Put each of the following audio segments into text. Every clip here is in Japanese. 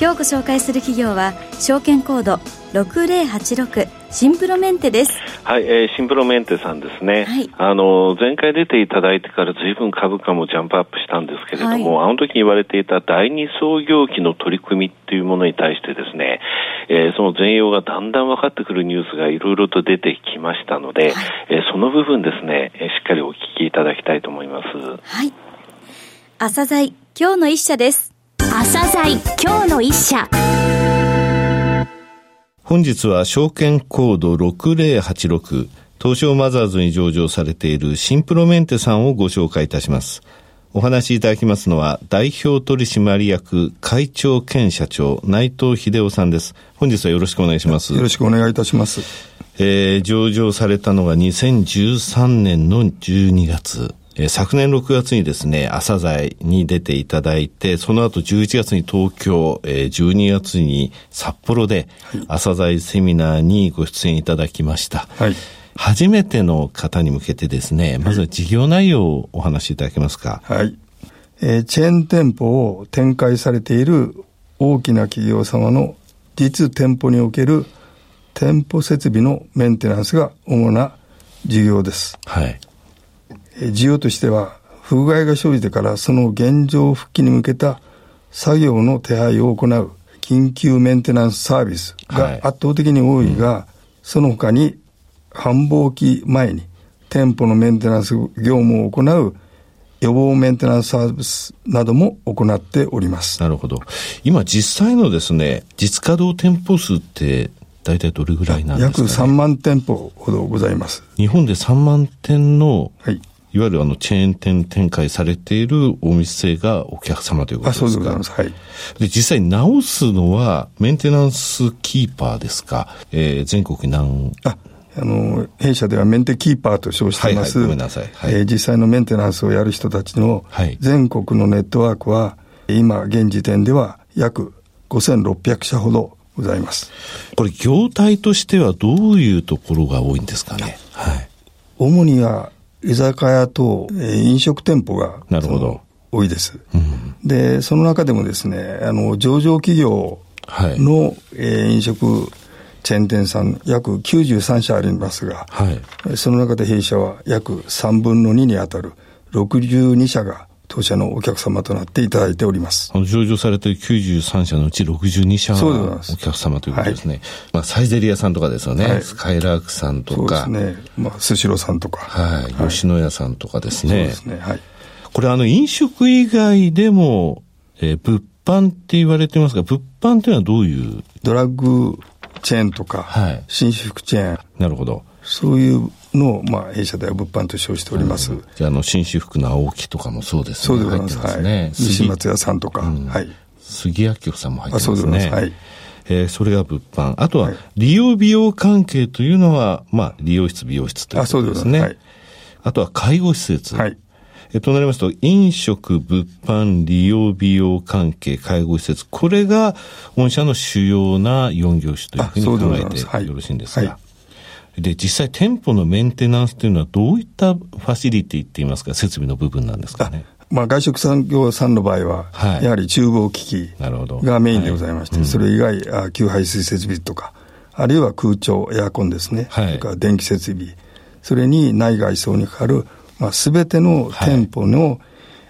今日ご紹介する企業は証券コード6086シンプロメンテです。はい、えー、シンプロメンテさんですね。はい、あの、前回出ていただいてから随分株価もジャンプアップしたんですけれども、はい、あの時に言われていた第二創業期の取り組みっていうものに対してですね、えー、その全容がだんだん分かってくるニュースがいろいろと出てきましたので、はい、えー、その部分ですね、えー、しっかりお聞きいただきたいと思います。はい。朝鮮今日の一社です。朝鮮今日の一社。本日は証券コード6086東証マザーズに上場されているシンプロメンテさんをご紹介いたします。お話しいただきますのは代表取締役会長兼社長内藤秀夫さんです。本日はよろしくお願いします。よろしくお願いいたします。えー、上場されたのが2013年の12月。え昨年6月にですね、朝鮮に出ていただいて、その後11月に東京、え12月に札幌で朝鮮セミナーにご出演いただきました。はい。初めての方に向けてですね、まずは事業内容をお話しいただけますか？はい。えー、チェーン店舗を展開されている大きな企業様の実店舗における店舗設備のメンテナンスが主な事業です。はい。需要としては、不具合が生じてからその現状復帰に向けた作業の手配を行う緊急メンテナンスサービスが圧倒的に多いが、はいうん、その他に繁忙期前に店舗のメンテナンス業務を行う予防メンテナンスサービスなども行っております。なるほど。今実際のですね、実稼働店舗数って大体どれぐらいなんですか、ね、約3万店舗ほどございます。日本で3万店のいわゆるあのチェーン店展開されているお店がお客様ということですか？あ、そうでございます。はい。で、実際直すのはメンテナンスキーパーですか？えー、全国何あ、あの、弊社ではメンテキーパーと称しています。はい、はい、ごめんなさい。はい、えー、実際のメンテナンスをやる人たちの全国のネットワークは、今現時点では約5600社ほどございます。これ業態としてはどういうところが多いんですかね？はい。主には居酒屋と、えー、飲食店舗がなるほど。多いです、うん、でその中でもですねあの上場企業の、はい、えー、飲食チェーン店さん約93社ありますが、はい、その中で弊社は約3分の2に当たる62社が当社のお客様となっていただいております。あの上場されている93社のうち62社がお客様ということですね。はい、まあ、サイゼリヤさんとかですよね。はい、スカイラークさんとか。そうですね。まあ、スシローさんとか。はい。吉野家さんとかですね。そうですね。はい。これあの、飲食以外でも、えー、物販って言われてますが、物販っていうのはどういう？ドラッグチェーンとか、はい、紳士服チェーン。なるほど。そういうのを、まあ、弊社では物販と称しております。じゃあ、あの、紳士服の青木とかもそうですね。そうでございます。すね、はい。西松屋さんとか、うん、はい。杉薬局さんも入ってますね。あそうでございます。はい。えー、それが物販。あとは、利用美容関係というのは、まあ、利容室、美容室ということですね。あ、はい。あとは、介護施設。はい。えとなりますと、飲食、物販、利用、美容関係、介護施設、これが御社の主要な4業種というふうに考えてよろしいんですか。はいで、実際店舗のメンテナンスというのはどういったファシリティって言いますか、設備の部分なんですかね。まあ、外食産業さんの場合は、はい、やはり厨房機器がメインでございまして、はい、それ以外、あ給排水設備とか、あるいは空調、エアコンですね、はい、それから電気設備、それに内外装にかかる、まあ、すべての店舗の、はい、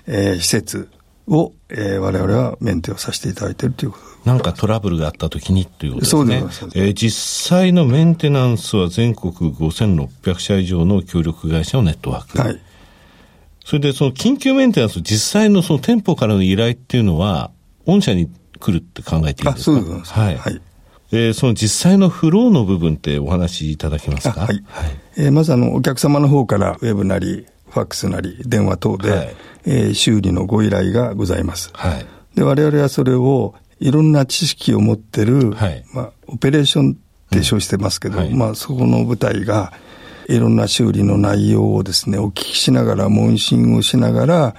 えー、施設を、えー、我々はメンテをさせていただいているということなんかトラブルがあったときにということですね。そうです。えー、実際のメンテナンスは全国5600社以上の協力会社のネットワーク。はい。それでその緊急メンテナンス、実際のその店舗からの依頼っていうのは、御社に来るって考えていいんですか？そうです。はい。はい。えー、その実際のフローの部分ってお話しいただけますか？はい。はい、えー、まずあの、お客様の方からウェブなり、ファックスなり、電話等で、はい、えー、修理のご依頼がございます。はい。で、我々はそれをいろんな知識を持ってる、はい、まあ、オペレーションって称してますけど、うんはい、まあ、そこの部隊が、いろんな修理の内容をですね、お聞きしながら、問診をしながら、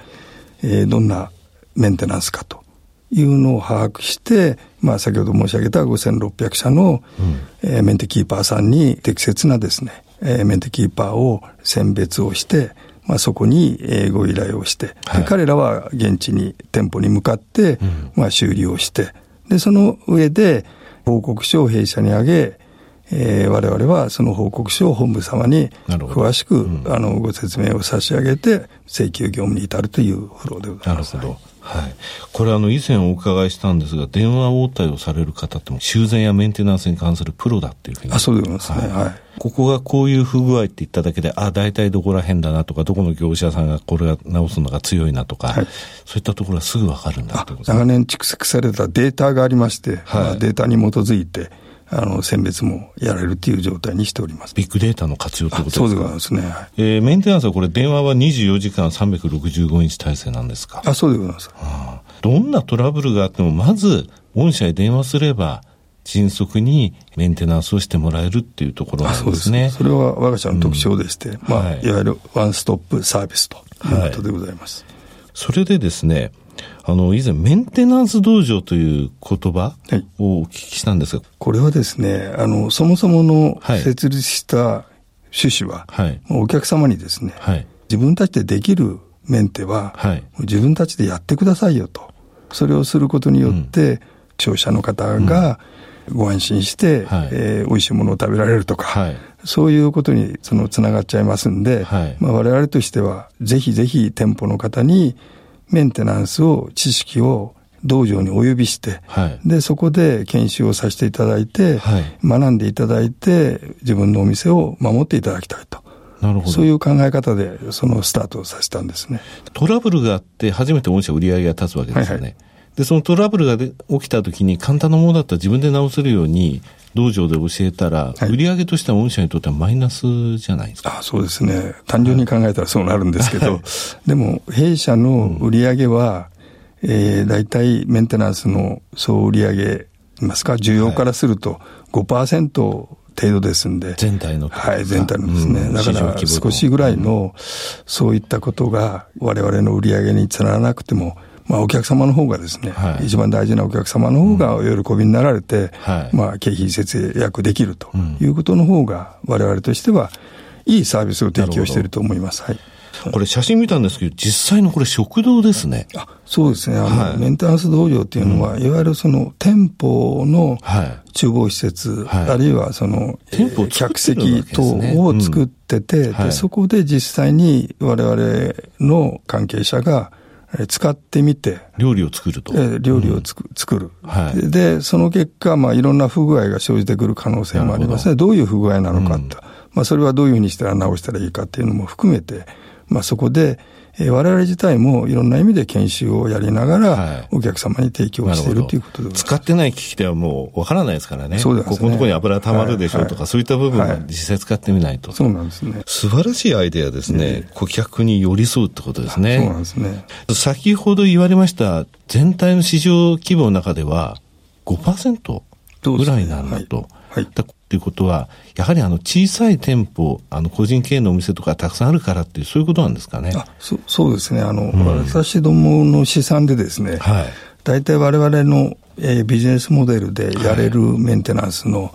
えー、どんなメンテナンスかと。いうのを把握して、まあ、先ほど申し上げた5600社の、うん、えー、メンテキーパーさんに適切なですね、えー、メンテキーパーを選別をして、まあ、そこに、えー、ご依頼をして、はい、彼らは現地に、店舗に向かって、うん、まあ、修理をして、で、その上で、報告書を弊社に上げ、えー、我々はその報告書を本部様に詳しく、うん、あのご説明を差し上げて請求業務に至るというフローでございます。なるほど。はい。これあの以前お伺いしたんですが、電話応対をされる方っても修繕やメンテナンスに関するプロだっていうふうに。あ、そうでございますね。はい。はい、ここがこういう不具合って言っただけで、あ、大体どこら辺だなとか、どこの業者さんがこれが直すのが強いなとか、はい、そういったところはすぐわかるんだ長年蓄積されたデータがありまして、はい、データに基づいて、あの、選別もやられるという状態にしております。ビッグデータの活用ということですか？そうですね。えー、メンテナンスはこれ電話は24時間365日体制なんですか？あ、そうでございます。あどんなトラブルがあっても、まず、御社へ電話すれば、迅速にメンテナンスをしてもらえるっていうところなんですね。それは我が社の特徴でして、うん、まあ、はい、いわゆるワンストップサービスということでございます。はい、それでですね、あの、以前、メンテナンス道場という言葉をお聞きしたんですが、はい、これはですね、あの、そもそもの設立した趣旨は、はい、お客様にですね、はい、自分たちでできるメンテは、はい、自分たちでやってくださいよと。それをすることによって、うん、消費者の方がご安心して、うん、えー、美味しいものを食べられるとか、はい、そういうことにそのつながっちゃいますんで、はい、まあ、我々としては、ぜひぜひ店舗の方にメンテナンスを、知識を道場にお呼びして、はい、で、そこで研修をさせていただいて、はい、学んでいただいて、自分のお店を守っていただきたいと。なるほど。そういう考え方で、そのスタートをさせたんですね。トラブルがあって、初めて御社売り上げが立つわけですよね。はいはい、で、そのトラブルがで起きたときに、簡単なものだったら自分で直せるように、道場で教えたら、売り上げとしては御社にとってはマイナスじゃないですか。あそうですね。単純に考えたらそうなるんですけど、はい、でも、弊社の売り上げは、うん、えー、大体メンテナンスの総売り上げ、いますか、需要からすると5%、程度ですんで。全体のはい、全体のですね。うん、だから少しぐらいの、そういったことが我々の売り上げにつながらなくても、まあ、お客様の方がですね、はい、一番大事なお客様の方がお喜びになられて、うんはい、まあ、経費節約できるということの方が、我々としては、いいサービスを提供していると思います。はい。これ写真見たんですけど、実際のこれ食堂ですね。あそうですね。あの、はい、メンテナンス道場っていうのは、うん、いわゆるその店舗の厨房施設、はい、あるいはその、店舗、客席等を作ってて、うん。で、そこで実際に我々の関係者が、使ってみて。料理を作ると。料理をつく、うん、作る。はい。で、その結果、まあ、いろんな不具合が生じてくる可能性もありますね。どどういう不具合なのかと。うん、まあ、それはどういうふうにしたら直したらいいかっていうのも含めて、まあ、そこで、えー、我々自体もいろんな意味で研修をやりながら、お客様に提供しているということで使ってない機器ではもうわからないですからね。そうですね。ここのところに油たまるでしょうとか、はい、そういった部分は実際使ってみないと、はい、そうなんですね。素晴らしいアイデアですね。えー、顧客に寄り添うってことですね。そうなんですね。先ほど言われました全体の市場規模の中では5%ぐらいなんだと。はい。ということは、やはりあの小さい店舗、あの個人経営のお店とかたくさんあるからっていう、そういうことなんですかね。あそそうですね。あの、うん、私どもの試算でですね、はい、大体我々の、えー、ビジネスモデルでやれるメンテナンスの、はい、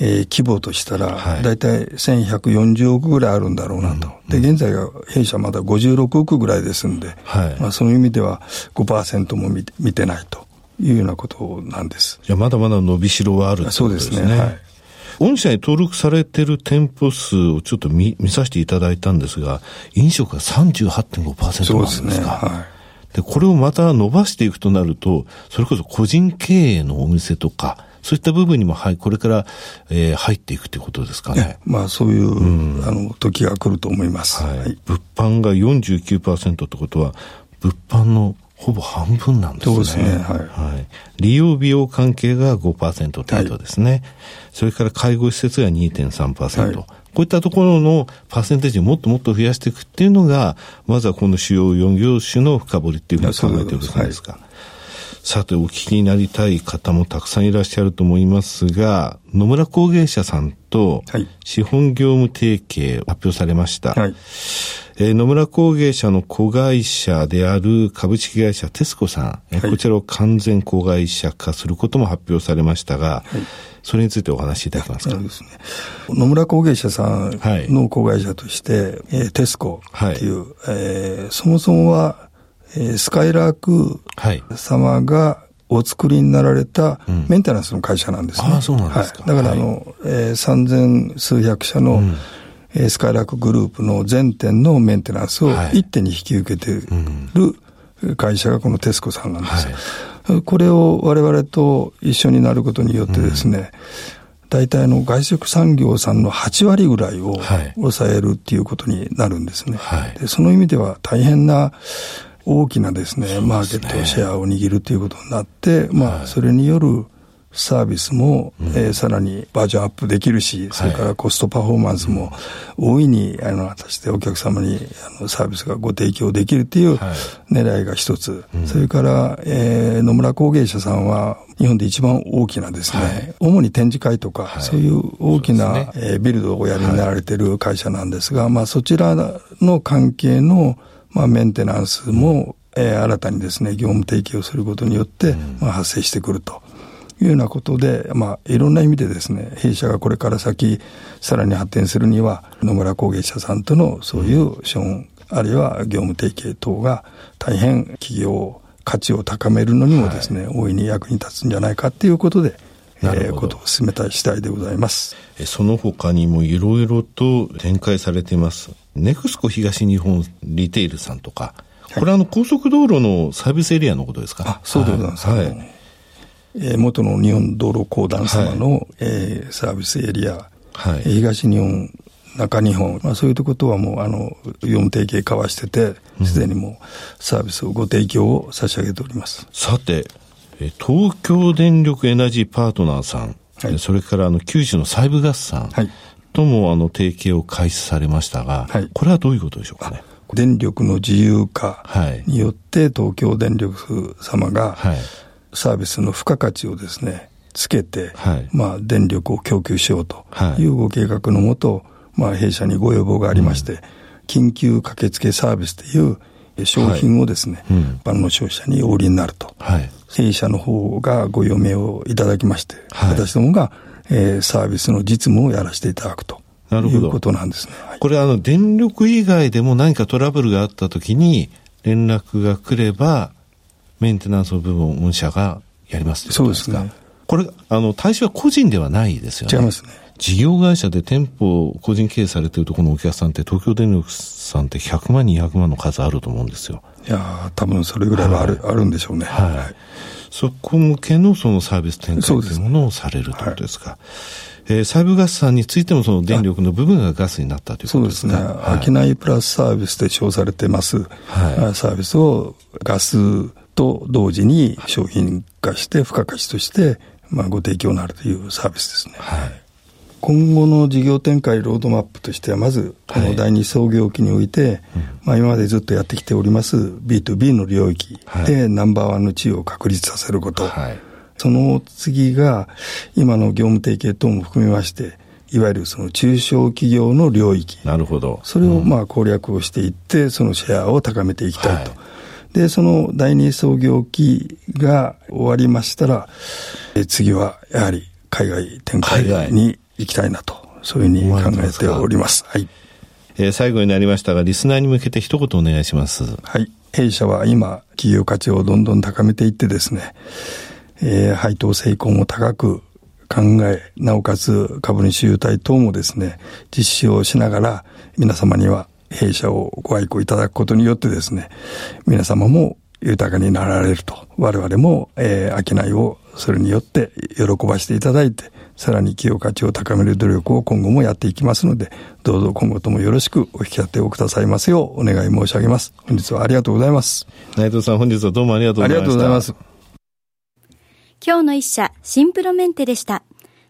えー、規模としたら、はい、大体1140億ぐらいあるんだろうなと。うん、で、現在が弊社まだ56億ぐらいですんで、はい、まあ、その意味では5%も見て見てないというようなことなんです。じゃまだまだ伸びしろはある、ね、そうですね。はい御社に登録されてる店舗数をちょっと見見させていただいたんですが、飲食が38.5%なんですか。そうですね。はい。で、これをまた伸ばしていくとなると、それこそ個人経営のお店とか、そういった部分にも、はい、これから、えー、入っていくということですかね。まあ、そういう、うん、あの、時が来ると思います。はい。はい、物販が49%ってことは、物販のほぼ半分なんですね。そうですね。はい。はい、利用美容関係が5%程度ですね。はい、それから介護施設が2.3%。はい、こういったところのパーセンテージをもっともっと増やしていくっていうのが、まずはこの主要4業種の深掘りっていうふうに考えてよろしいですか？さて、お聞きになりたい方もたくさんいらっしゃると思いますが、野村工芸社さんと資本業務提携発表されました。はいえー、野村工芸社の子会社である株式会社テスコさん、はい、こちらを完全子会社化することも発表されましたが、はい、それについてお話しいただけますか？そうですね。野村工芸社さんの子会社として、はい、えー、テスコっていう、はい、えー、そもそもはえー、スカイラーク様がお作りになられたメンテナンスの会社なんですね。ああ、そうなんですか。はい、だから、あの、はい、えー、三千数百社の、うん、えー、スカイラークグループの全店のメンテナンスを一手に引き受けている会社がこのテスコさんなんです。はい、これを我々と一緒になることによってですね、うん。大体の外食産業さんの8割ぐらいを抑えるっていうことになるんですね。はい、でその意味では大変な大きなですね、マーケットシェアを握るということになって、まあ、それによるサービスも、うん、えー、さらにバージョンアップできるし、それからコストパフォーマンスも大いに、あの、果たしてお客様にあのサービスがご提供できるっていう狙いが一つ。はい、それから、えー、野村工芸社さんは、日本で一番大きなですね、はい、主に展示会とか、はい、そういう大きな、ね。えー、ビルドをおやりになられている会社なんですが、まあそちらの関係の、まあ、メンテナンスも、えー、新たにですね、業務提供することによって、まあ、発生してくると。いうようなことで、まあ、いろんな意味でですね、弊社がこれから先、さらに発展するには、野村工芸者さんとのそういう資本、あるいは業務提携等が大変企業価値を高めるのにもですね、はい、大いに役に立つんじゃないかということで、えー、ことを進めたい次第でございます。その他にもいろいろと展開されています。ネクスコ東日本リテールさんとか、これあの高速道路のサービスエリアのことですか？あそうでございます。はい。えー、元の日本道路公団様の、はい、えー、サービスエリア、はい、東日本、中日本、まあ、そういうことはもう、あの、業務提携交わしてて、すでにもうサービスをご提供を差し上げております。さて、東京電力エナジーパートナーさん、はい、それからあの九州の西部ガスさん、はい、ともあの提携を開始されましたが、はい、これはどういうことでしょうかね？電力の自由化によって、東京電力様が、サービスの付加価値をですね、つけて、はい、まあ、電力を供給しようとい。うご計画のもと、まあ、弊社にご要望がありまして、うん、緊急駆けつけサービスという商品をですね、一般の消費者にお売りになると。はい、弊社の方がご用命をいただきまして、はい、私どもが、えー、サービスの実務をやらせていただくと。なるほど。いうことなんですね。はい、これあの、電力以外でも何かトラブルがあったときに、連絡が来れば、メンテナンスの部分を御社がやりますそうですね。これ、あの、対象は個人ではないですよね。違いますね。事業会社で店舗を個人経営されているところのお客さんって、東京電力さんって100万、200万の数あると思うんですよ。いや多分それぐらいはあるはい、あるんでしょうね。はい。はい、そこ向けのそのサービス展開というものをされるということですか。えー、細部ガスさんについてもその電力の部分がガスになったということですか？そうですね。はい、商いプラスサービスで称されてます、はい、サービスをガスと同時に商品化して付加価値として、まあ、ご提供になるというサービスですね。はい今後の事業展開ロードマップとしては、まず、この第二創業期において、はい、まあ今までずっとやってきております B2B の領域でナンバーワンの地位を確立させること。はい、その次が、今の業務提携等も含めまして、いわゆるその中小企業の領域。なるほど。それをまあ攻略をしていって、そのシェアを高めていきたいと。はい、で、その第二創業期が終わりましたら、え次はやはり海外展開に行きたいなと、そういうふうに考えております。はい。えー、最後になりましたが、リスナーに向けて一言お願いします。はい。弊社は今、企業価値をどんどん高めていってですね、えー、配当成功も高く考え、なおかつ株主優待等もですね、実施をしながら、皆様には弊社をご愛顧いただくことによってですね、皆様も豊かになられると、我々も、えー、商いをそれによって喜ばしていただいて、さらに企業価値を高める努力を今後もやっていきますので、どうぞ今後ともよろしくお引き立てをくださいますようお願い申し上げます。本日はありがとうございます。内藤さん、本日はどうもありがとうございました。ありがとうございます。今日の一社、シンプロメンテでした。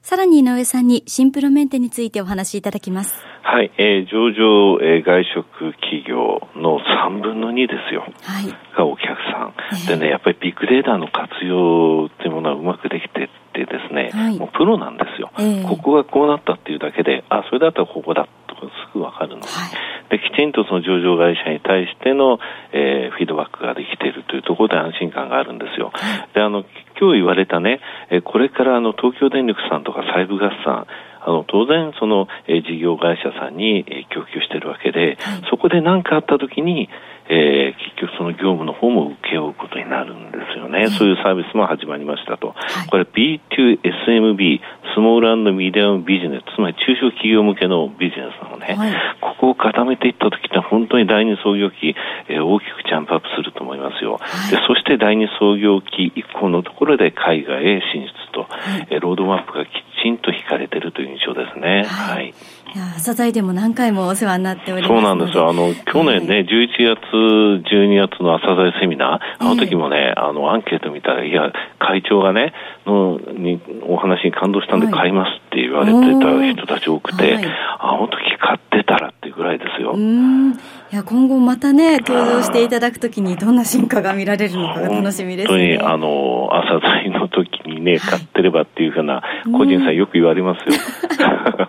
さらに井上さんにシンプロメンテについてお話しいただきます。はい、えー、上場、えー、外食企業の3分の2ですよ、はい、がお客さん、えー、でね、やっぱりビッグデータの活用っていうものはうまくできててですね、はい、もうプロなんですよ、えー、ここがこうなったっていうだけで、あ、それだったらここだとかすぐわかるの、はい、で、きちんとその上場会社に対しての、えー、フィードバックができているというところで安心感があるんですよ。で、あの、今日言われたね、えこれからあの東京電力さんとか西部ガスさん、あの当然、その、え事業会社さんに、え供給しているわけで、はい、そこで何かあったときに、えー、結局その業務の方も請け負うことになるんですよね。はい、そういうサービスも始まりましたと。はい、これ B2SMB、スモールミディアムビジネス、つまり中小企業向けのビジネスなのね。はい、ここを固めていった時って本当に第二創業期、えー、大きくジャンプアップすると思いますよ。でそして第二創業期以降のところで海外へ進出と、えー、ロードマップがきちんと引かれているという印象ですね。はいいや朝材でも何回もお世話になっております。そうなんですよ。あの、去年ね、はい、11月、12月の朝材セミナー、あの時もね、あの、アンケート見たら、いや、会長がね、の、に、お話に感動したんで買いますって言われてた人たち多くて、はい、あの時買ってたらってぐらいですよ。いや、今後またね、登場していただくときにどんな進化が見られるのかが楽しみですね。本当に、あの、朝材の時にね、買ってればっていうふうな、個人さん。よく言われますよ。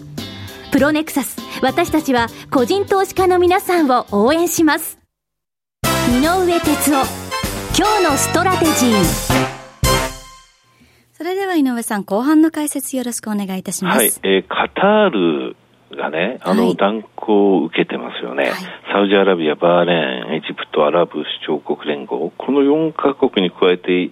プロネクサス。私たちは個人投資家の皆さんを応援します。井上哲夫。今日のストラテジー。それでは井上さん後半の解説よろしくお願いいたします。はい、えー、カタールがね、あの、断交を受けてますよね、はい、サウジアラビア、バーレーン、エジプト、アラブ首長国連合、この4カ国に加えて、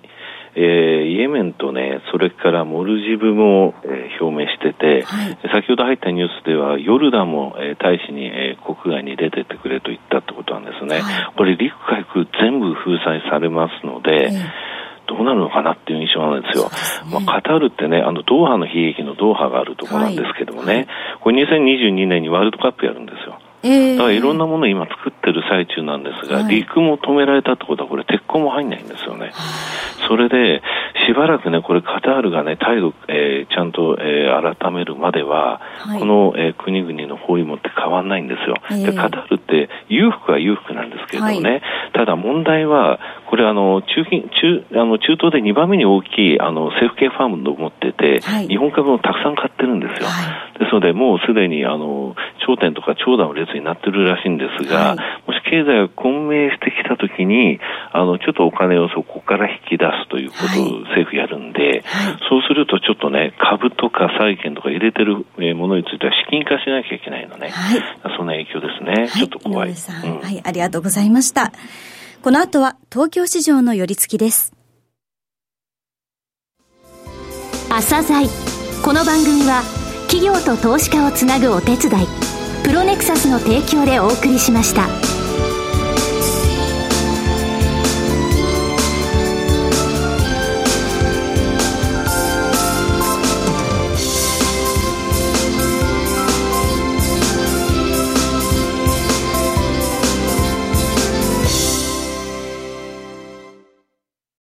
えー、イエメンとね、それからモルジブも、えー、表明してて、はい、先ほど入ったニュースでは、ヨルダンも、えー、大使に、えー、国外に出てってくれと言ったってことなんですね。はい、これ、陸海空全部封鎖されますので、どうなるのかなっていう印象なんですよ。すね、まあ、カタールってね、あの、ドーハの悲劇のドーハがあるところなんですけどもね、はい、これ2022年にワールドカップやるんですよ。えー、だからいろんなものを今作ってる最中なんですが、はい、陸も止められたってことは、これ鉄鋼も入んないんですよね。それで、しばらくね、これカタールがね、態度、えー、ちゃんと、えー、改めるまでは、はい、この、えー、国々の包囲網って変わんないんですよ。えー、で、カタールって裕福は裕福なんですけれどもね、はい、ただ問題は、これあの、中金、中、あの、中東で2番目に大きい、あの、政府系ファームと思ってて、はい、日本株もたくさん買ってるんですよ。ですので、もうすでに、あの、頂点とか長蛇の列になってるらしいんですが、もし経済が混迷してきたときに、あの、ちょっとお金をそこから引き出すということを政府やるんで、そうするとちょっとね、株とか債券とか入れてるものについては資金化しなきゃいけないのね。そんな影響ですね。ちょっと怖い。はい、ありがとうございました。この後は東京市場の寄り付きです。朝鮮この番組は企業と投資家をつなぐお手伝いプロネクサスの提供でお送りしました。